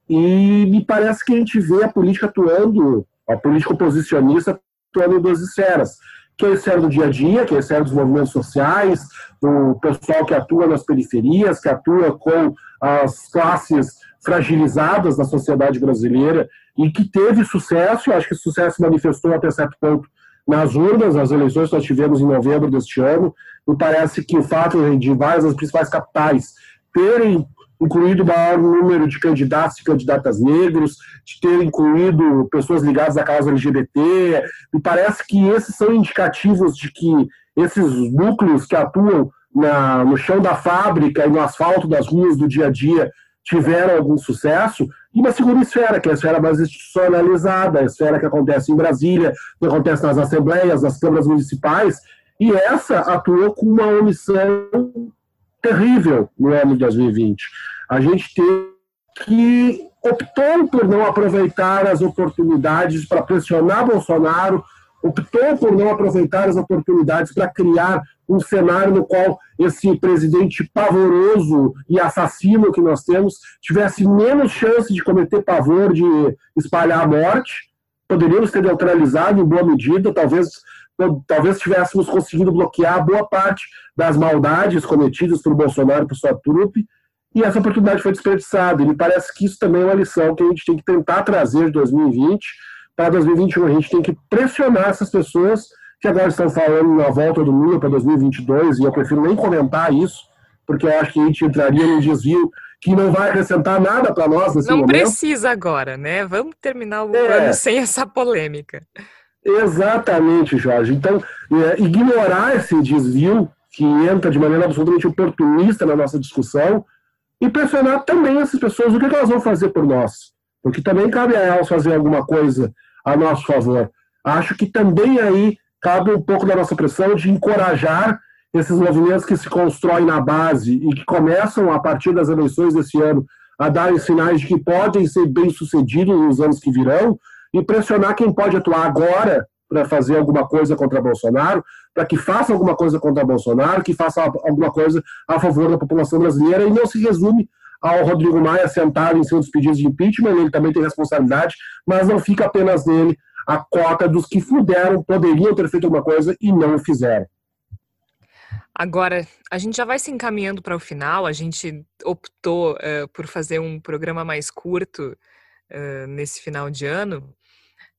E me parece que a gente vê a política atuando, a política oposicionista atuando em duas esferas. Que é do dia a dia, que é dos movimentos sociais, do pessoal que atua nas periferias, que atua com as classes fragilizadas da sociedade brasileira e que teve sucesso, eu acho que esse sucesso manifestou até certo ponto nas urnas, as eleições que nós tivemos em novembro deste ano. Me parece que o fato de várias das principais capitais terem incluído o maior número de candidatos e candidatas negros, de ter incluído pessoas ligadas à causa LGBT. Me parece que esses são indicativos de que esses núcleos que atuam na, no chão da fábrica e no asfalto das ruas do dia a dia tiveram algum sucesso, e uma segunda esfera, que é a esfera mais institucionalizada, a esfera que acontece em Brasília, que acontece nas assembleias, nas câmaras municipais, e essa atuou com uma omissão terrível no ano de 2020. A gente teve que optou por não aproveitar as oportunidades para pressionar Bolsonaro, optou por não aproveitar as oportunidades para criar um cenário no qual esse presidente pavoroso e assassino que nós temos tivesse menos chance de cometer pavor, de espalhar a morte. Poderíamos ter neutralizado em boa medida, talvez talvez tivéssemos conseguido bloquear boa parte das maldades cometidas por Bolsonaro e por sua trupe, e essa oportunidade foi desperdiçada. E me parece que isso também é uma lição que a gente tem que tentar trazer de 2020 para 2021. A gente tem que pressionar essas pessoas que agora estão falando na volta do Lula para 2022, e eu prefiro nem comentar isso, porque eu acho que a gente entraria num desvio que não vai acrescentar nada para nós nesse não momento. Não precisa agora, né? Vamos terminar o é. ano sem essa polêmica. Exatamente, Jorge. Então, é, ignorar esse desvio que entra de maneira absolutamente oportunista na nossa discussão e pressionar também essas pessoas o que, elas vão fazer por nós. Porque também cabe a elas fazer alguma coisa a nosso favor. Acho que também aí cabe um pouco da nossa pressão de encorajar esses movimentos que se constroem na base e que começam a partir das eleições desse ano a darem sinais de que podem ser bem-sucedidos nos anos que virão, e pressionar quem pode atuar agora para fazer alguma coisa contra Bolsonaro, para que faça alguma coisa contra Bolsonaro, que faça alguma coisa a favor da população brasileira e não se resume ao Rodrigo Maia sentado em dos pedidos de impeachment, ele também tem responsabilidade, mas não fica apenas nele a cota dos que puderam, poderiam ter feito alguma coisa e não fizeram. Agora, a gente já vai se encaminhando para o final, a gente optou uh, por fazer um programa mais curto uh, nesse final de ano,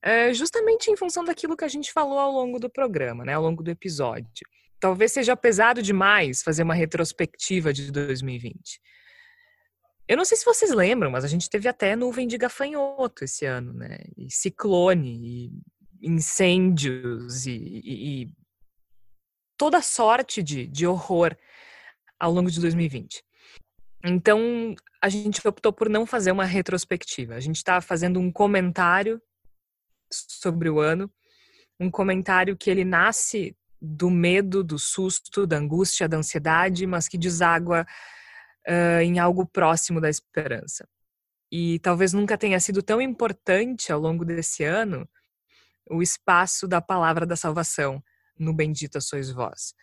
é, justamente em função daquilo que a gente falou ao longo do programa, né, ao longo do episódio. Talvez seja pesado demais fazer uma retrospectiva de 2020. Eu não sei se vocês lembram, mas a gente teve até nuvem de gafanhoto esse ano, né? E ciclone, e incêndios, e, e, e toda sorte de, de horror ao longo de 2020. Então, a gente optou por não fazer uma retrospectiva. A gente está fazendo um comentário sobre o ano, um comentário que ele nasce do medo, do susto, da angústia, da ansiedade, mas que deságua uh, em algo próximo da esperança. E talvez nunca tenha sido tão importante ao longo desse ano o espaço da palavra da salvação no Bendita Sois Vós,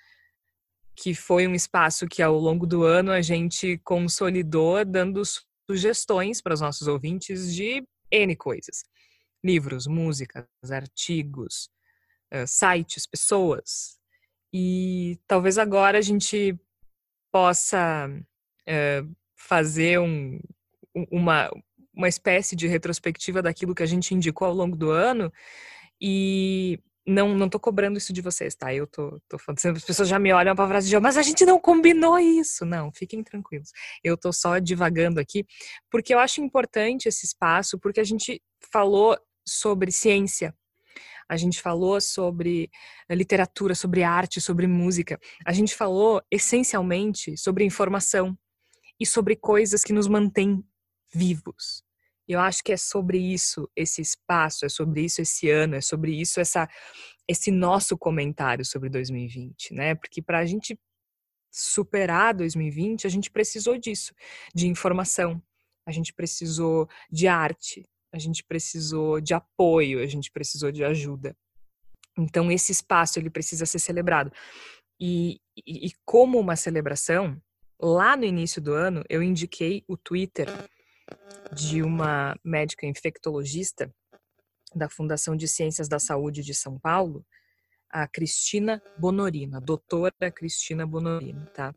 que foi um espaço que ao longo do ano a gente consolidou dando sugestões para os nossos ouvintes de N coisas livros, músicas, artigos, sites, pessoas. E talvez agora a gente possa fazer um, uma, uma espécie de retrospectiva daquilo que a gente indicou ao longo do ano e não não tô cobrando isso de vocês, tá? Eu tô, tô falando, as pessoas já me olham para frase de mas a gente não combinou isso. Não, fiquem tranquilos. Eu tô só divagando aqui, porque eu acho importante esse espaço, porque a gente falou sobre ciência, a gente falou sobre eh, literatura, sobre arte, sobre música, a gente falou essencialmente sobre informação. e sobre coisas que nos mantêm vivos. Eu acho que é sobre isso esse espaço, é sobre isso esse ano, é sobre isso essa esse nosso comentário sobre 2020, né? Porque para a gente superar 2020, a gente precisou disso, de informação, a gente precisou de arte, a gente precisou de apoio, a gente precisou de ajuda. Então esse espaço ele precisa ser celebrado. E, e, e como uma celebração, lá no início do ano eu indiquei o Twitter de uma médica infectologista da Fundação de Ciências da Saúde de São Paulo, a Cristina Bonorino, a doutora Cristina Bonorino, tá?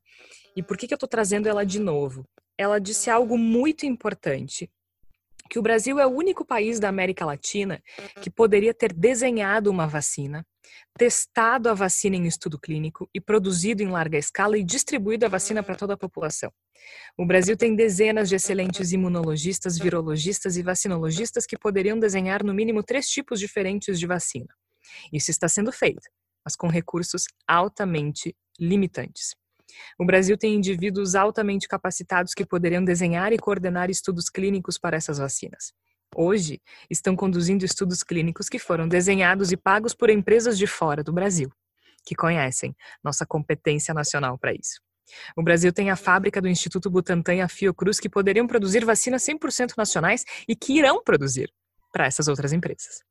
E por que, que eu tô trazendo ela de novo? Ela disse algo muito importante, que o Brasil é o único país da América Latina que poderia ter desenhado uma vacina, testado a vacina em estudo clínico e produzido em larga escala e distribuído a vacina para toda a população. O Brasil tem dezenas de excelentes imunologistas, virologistas e vacinologistas que poderiam desenhar no mínimo três tipos diferentes de vacina. Isso está sendo feito, mas com recursos altamente limitantes. O Brasil tem indivíduos altamente capacitados que poderiam desenhar e coordenar estudos clínicos para essas vacinas. Hoje, estão conduzindo estudos clínicos que foram desenhados e pagos por empresas de fora do Brasil, que conhecem nossa competência nacional para isso. O Brasil tem a fábrica do Instituto Butantan e a Fiocruz que poderiam produzir vacinas 100% nacionais e que irão produzir para essas outras empresas.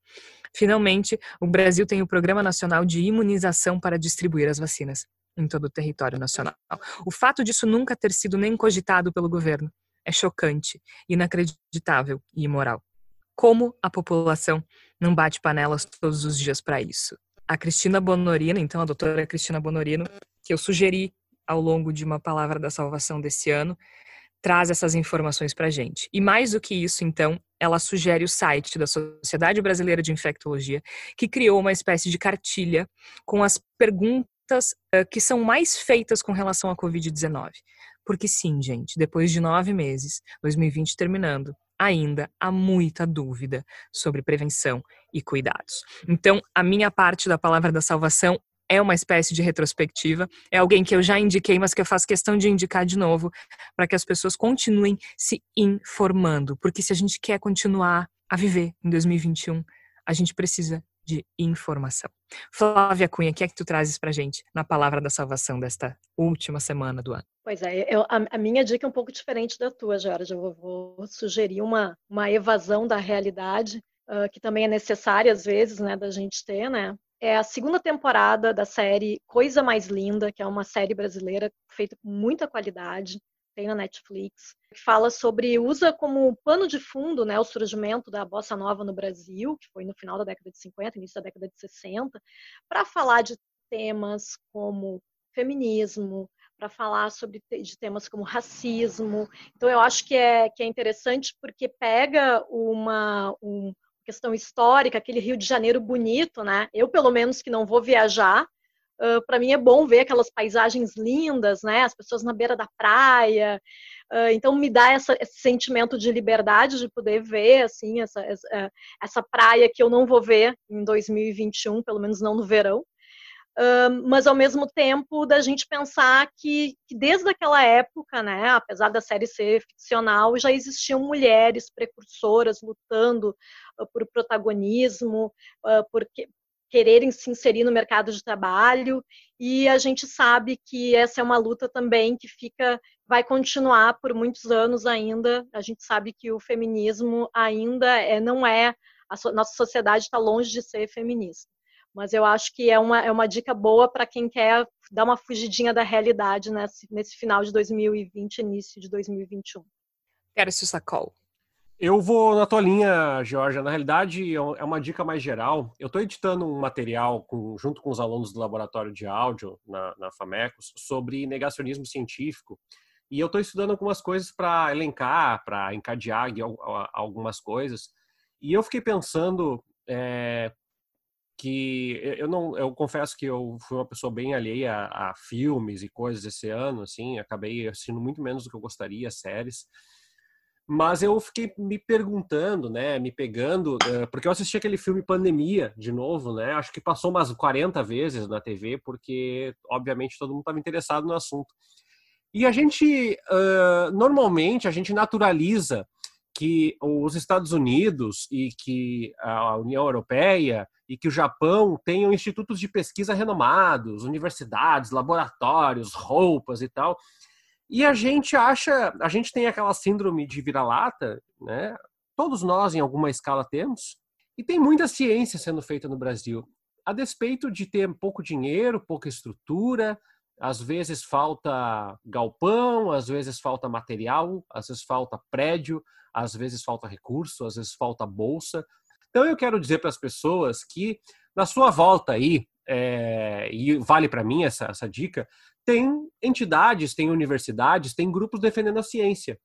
Finalmente, o Brasil tem o Programa Nacional de Imunização para distribuir as vacinas em todo o território nacional. O fato disso nunca ter sido nem cogitado pelo governo é chocante, inacreditável e imoral. Como a população não bate panelas todos os dias para isso? A Cristina Bonorino, então a doutora Cristina Bonorino, que eu sugeri ao longo de uma palavra da salvação desse ano, traz essas informações para a gente. E mais do que isso, então, ela sugere o site da Sociedade Brasileira de Infectologia, que criou uma espécie de cartilha com as perguntas uh, que são mais feitas com relação à Covid-19. Porque sim, gente, depois de nove meses, 2020 terminando, ainda há muita dúvida sobre prevenção e cuidados. Então, a minha parte da palavra da salvação é uma espécie de retrospectiva, é alguém que eu já indiquei, mas que eu faço questão de indicar de novo, para que as pessoas continuem se informando, porque se a gente quer continuar a viver em 2021, a gente precisa de informação. Flávia Cunha, o que é que tu trazes para gente na palavra da salvação desta última semana do ano? Pois é, eu, a, a, minha dica é um pouco diferente da tua, Jorge. Eu vou, vou sugerir uma, uma evasão da realidade, uh, que também é necessária às vezes, né, da gente ter, né? É a segunda temporada da série Coisa Mais Linda, que é uma série brasileira feita com muita qualidade, tem na Netflix, que fala sobre, usa como pano de fundo né, o surgimento da bossa nova no Brasil, que foi no final da década de 50, início da década de 60, para falar de temas como feminismo, para falar sobre de temas como racismo. Então eu acho que é, que é interessante porque pega uma, um, questão histórica, aquele Rio de Janeiro bonito, né? Eu, pelo menos, que não vou viajar, uh, para mim é bom ver aquelas paisagens lindas, né? As pessoas na beira da praia. Uh, então, me dá essa, esse sentimento de liberdade de poder ver, assim, essa, essa, essa praia que eu não vou ver em 2021, pelo menos não no verão mas ao mesmo tempo da gente pensar que, que, desde aquela época, né, apesar da série ser ficcional, já existiam mulheres precursoras lutando uh, por protagonismo, uh, por quererem se inserir no mercado de trabalho, e a gente sabe que essa é uma luta também que fica, vai continuar por muitos anos ainda. A gente sabe que o feminismo ainda é, não é, a so, nossa sociedade está longe de ser feminista mas eu acho que é uma, é uma dica boa para quem quer dar uma fugidinha da realidade nesse, nesse final de 2020, início de 2021. Quero sacol. Eu vou na tua linha, Georgia. Na realidade, é, é uma dica mais geral. Eu estou editando um material com, junto com os alunos do laboratório de áudio na, na FAMECOS sobre negacionismo científico. E eu estou estudando algumas coisas para elencar, para encadear algumas coisas. E eu fiquei pensando é, que eu não eu confesso que eu fui uma pessoa bem alheia a, a, filmes e coisas esse ano assim acabei assistindo muito menos do que eu gostaria séries mas eu fiquei me perguntando né me pegando eh, porque eu assisti aquele filme Pandemia de novo né acho que passou umas 40 vezes na TV porque obviamente todo mundo estava interessado no assunto E a gente, uh, normalmente, a gente naturaliza que os Estados Unidos e que a União Europeia e que o Japão tenham institutos de pesquisa renomados, universidades, laboratórios, roupas e tal. E a gente acha, a gente tem aquela síndrome de vira-lata, né? Todos nós, em alguma escala, temos. E tem muita ciência sendo feita no Brasil. A despeito de ter pouco dinheiro, pouca estrutura, às vezes falta galpão, às vezes falta material, às vezes falta prédio, às vezes falta recurso, às vezes falta bolsa. Então eu quero dizer para as pessoas que na sua volta aí, é, e vale para mim essa, essa dica, tem entidades, tem universidades, tem grupos defendendo a ciência.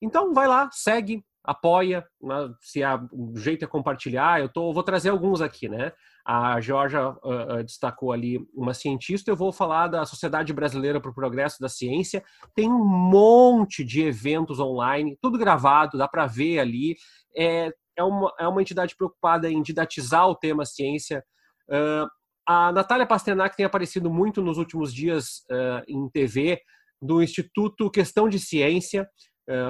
Então vai lá, segue, apoia, né? se há um jeito é compartilhar, eu tô, vou trazer alguns aqui, né? A Georgia uh, destacou ali uma cientista, eu vou falar da Sociedade Brasileira para o Progresso da Ciência. Tem um monte de eventos online, tudo gravado, dá para ver ali. É, é, uma, é uma entidade preocupada em didatizar o tema ciência. Uh, a Natália Pasternak tem aparecido muito nos últimos dias em TV do Instituto Questão de Ciência,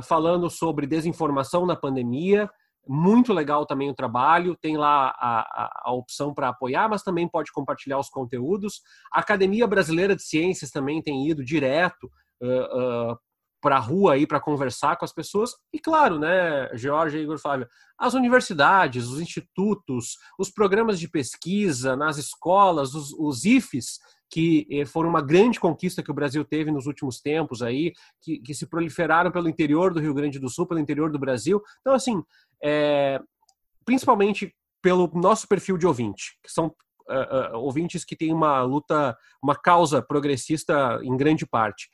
falando sobre desinformação na pandemia muito legal também o trabalho, tem lá a, a, a opção para apoiar, mas também pode compartilhar os conteúdos. A Academia Brasileira de Ciências também tem ido direto uh, uh, para a rua aí para conversar com as pessoas. E claro, né, Jorge e Igor Flávio, as universidades, os institutos, os programas de pesquisa nas escolas, os, os IFES, que eh, foram uma grande conquista que o Brasil teve nos últimos tempos aí, que, que se proliferaram pelo interior do Rio Grande do Sul, pelo interior do Brasil. Então, assim, é, principalmente pelo nosso perfil de ouvinte, que são uh, uh, ouvintes que têm uma luta, uma causa progressista em grande parte.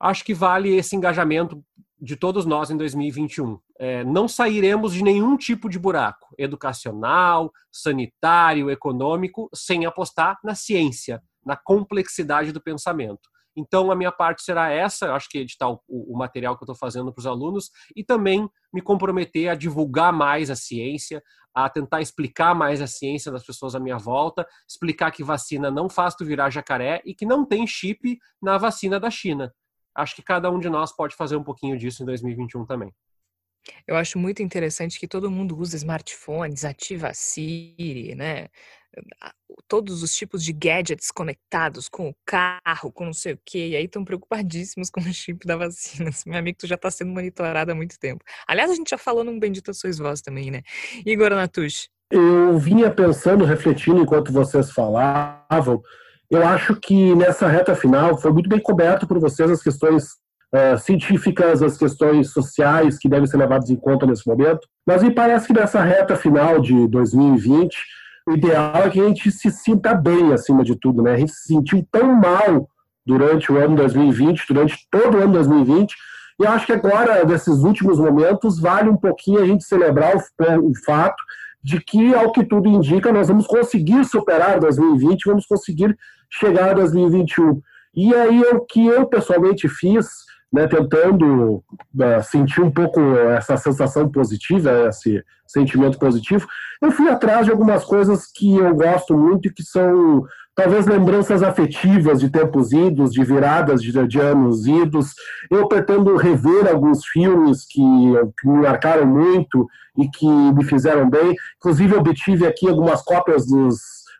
Acho que vale esse engajamento de todos nós em 2021. É, não sairemos de nenhum tipo de buraco educacional, sanitário, econômico, sem apostar na ciência, na complexidade do pensamento. Então, a minha parte será essa, eu acho que editar o, o material que eu estou fazendo para os alunos e também me comprometer a divulgar mais a ciência, a tentar explicar mais a ciência das pessoas à minha volta, explicar que vacina não faz tu virar jacaré e que não tem chip na vacina da China. Acho que cada um de nós pode fazer um pouquinho disso em 2021 também. Eu acho muito interessante que todo mundo usa smartphones, ativa a Siri, né? Todos os tipos de gadgets conectados com o carro, com não sei o quê, e aí estão preocupadíssimos com o chip da vacina. Meu amigo, tu já está sendo monitorado há muito tempo. Aliás, a gente já falou num Bendito Sois Vós também, né? Igor Natush. Eu vinha pensando, refletindo enquanto vocês falavam, eu acho que nessa reta final foi muito bem coberto por vocês as questões uh, científicas, as questões sociais que devem ser levadas em conta nesse momento. Mas me parece que nessa reta final de 2020, o ideal é que a gente se sinta bem acima de tudo, né? A gente se sentiu tão mal durante o ano 2020, durante todo o ano 2020, e acho que agora, nesses últimos momentos, vale um pouquinho a gente celebrar o, o fato de que, ao que tudo indica, nós vamos conseguir superar 2020, vamos conseguir chegar a 2021. E aí, o que eu pessoalmente fiz né, tentando uh, sentir um pouco essa sensação positiva, esse sentimento positivo, eu fui atrás de algumas coisas que eu gosto muito e que são talvez lembranças afetivas de tempos idos, de viradas de, de anos idos. Eu pretendo rever alguns filmes que, que, me marcaram muito e que me fizeram bem. Inclusive, obtive aqui algumas cópias dos,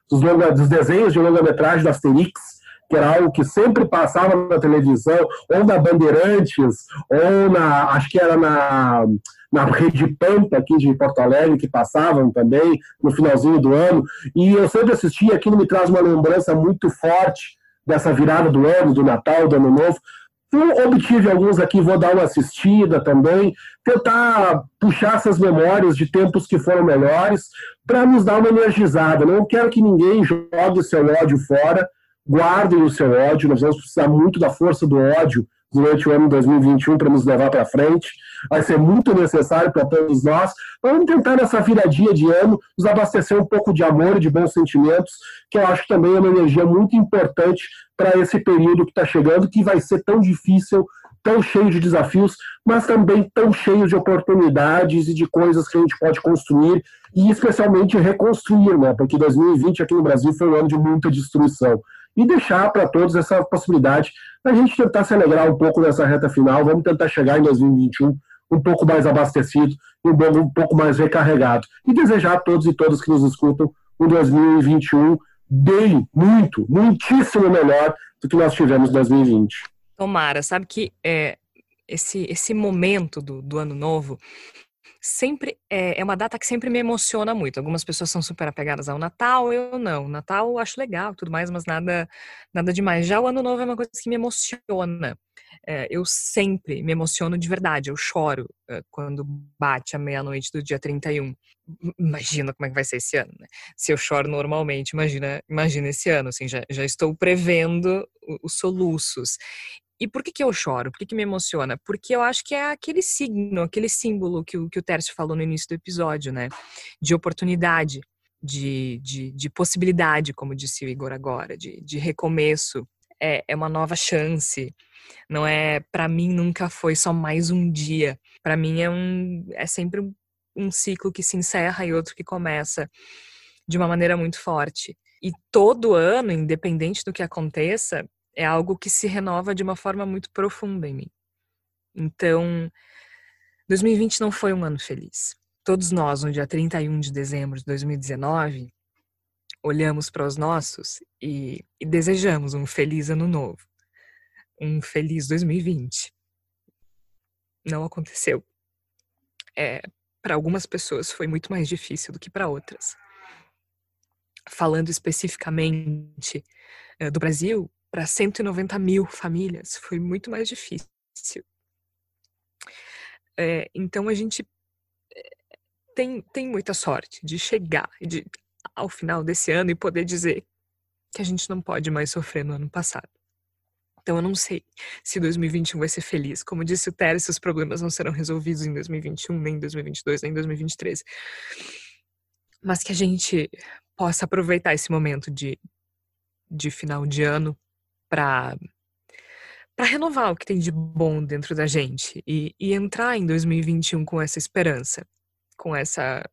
dos, longa, dos desenhos de longa-metragem do Asterix, que era algo que sempre passava na televisão, ou na Bandeirantes, ou na, acho que era na, na Rede Pampa aqui de Porto Alegre, que passavam também no finalzinho do ano, e eu sempre assisti, aquilo me traz uma lembrança muito forte dessa virada do ano, do Natal, do Ano Novo, eu obtive alguns aqui, vou dar uma assistida também, tentar puxar essas memórias de tempos que foram melhores, para nos dar uma energizada. Não quero que ninguém jogue seu ódio fora, guardem o seu ódio, nós vamos precisar muito da força do ódio durante o ano 2021 para nos levar para frente. Vai ser muito necessário para todos nós. Vamos tentar, nessa viradinha de ano, nos abastecer um pouco de amor e de bons sentimentos, que eu acho também é uma energia muito importante para esse período que está chegando, que vai ser tão difícil, tão cheio de desafios, mas também tão cheio de oportunidades e de coisas que a gente pode construir e especialmente reconstruir, né? Porque 2020 aqui no Brasil foi um ano de muita destruição. E deixar para todos essa possibilidade da gente tentar se alegrar um pouco nessa reta final. Vamos tentar chegar em 2021 um pouco mais abastecido e um pouco mais recarregado. E desejar a todos e todas que nos escutam um 2021 bem, muito, muitíssimo melhor do que nós tivemos em 2020. Tomara, sabe que é, esse, esse momento do, do ano novo sempre é, é, uma data que sempre me emociona muito. Algumas pessoas são super apegadas ao Natal, eu não. Natal eu acho legal, tudo mais, mas nada nada demais. Já o Ano Novo é uma coisa que me emociona. É, eu sempre me emociono de verdade, eu choro é, quando bate a meia-noite do dia 31. Imagina como é que vai ser esse ano, né? Se eu choro normalmente, imagina, imagina esse ano, assim, já, já estou prevendo os soluços. E por que, que eu choro? Por que, que me emociona? Porque eu acho que é aquele signo, aquele símbolo que o, que o Tércio falou no início do episódio, né? De oportunidade, de, de, de possibilidade, como disse o Igor agora, de, de recomeço. É, é uma nova chance. Não é, para mim, nunca foi só mais um dia. Para mim é um, é sempre um, um ciclo que se encerra e outro que começa de uma maneira muito forte. E todo ano, independente do que aconteça, é algo que se renova de uma forma muito profunda em mim. Então, 2020 não foi um ano feliz. Todos nós, no dia 31 de dezembro de 2019, olhamos para os nossos e, e desejamos um feliz ano novo. Um feliz 2020. Não aconteceu. É, para algumas pessoas foi muito mais difícil do que para outras. Falando especificamente é, do Brasil, para 190 mil famílias foi muito mais difícil. É, então a gente eh, tem, tem muita sorte de chegar de, ao final desse ano e poder dizer que a gente não pode mais sofrer no ano passado. Então eu não sei se 2021 vai ser feliz. Como disse o Teres, os problemas não serão resolvidos em 2021, nem em 2022, nem em 2023. Mas que a gente possa aproveitar esse momento de, de final de ano para para renovar o que tem de bom dentro da gente e, e, entrar em 2021 com essa esperança, com essa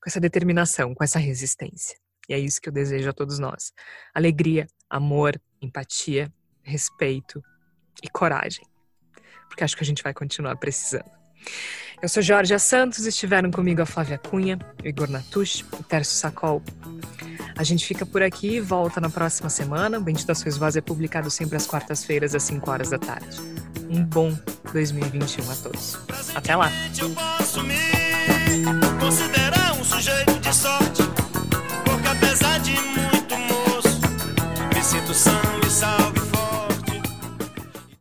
com essa determinação, com essa resistência. E é isso que eu desejo a todos nós: alegria, amor, empatia, respeito e coragem, porque acho que a gente vai continuar precisando. Eu sou Jorge Santos, estiveram comigo a Flávia Cunha, o Igor Natush, o Tércio Sacol. A gente fica por aqui e volta na próxima semana. Bendita Sois Voz é publicado sempre às quartas-feiras, às 5 horas da tarde. Um bom 2021 a todos. Até lá! Sinto.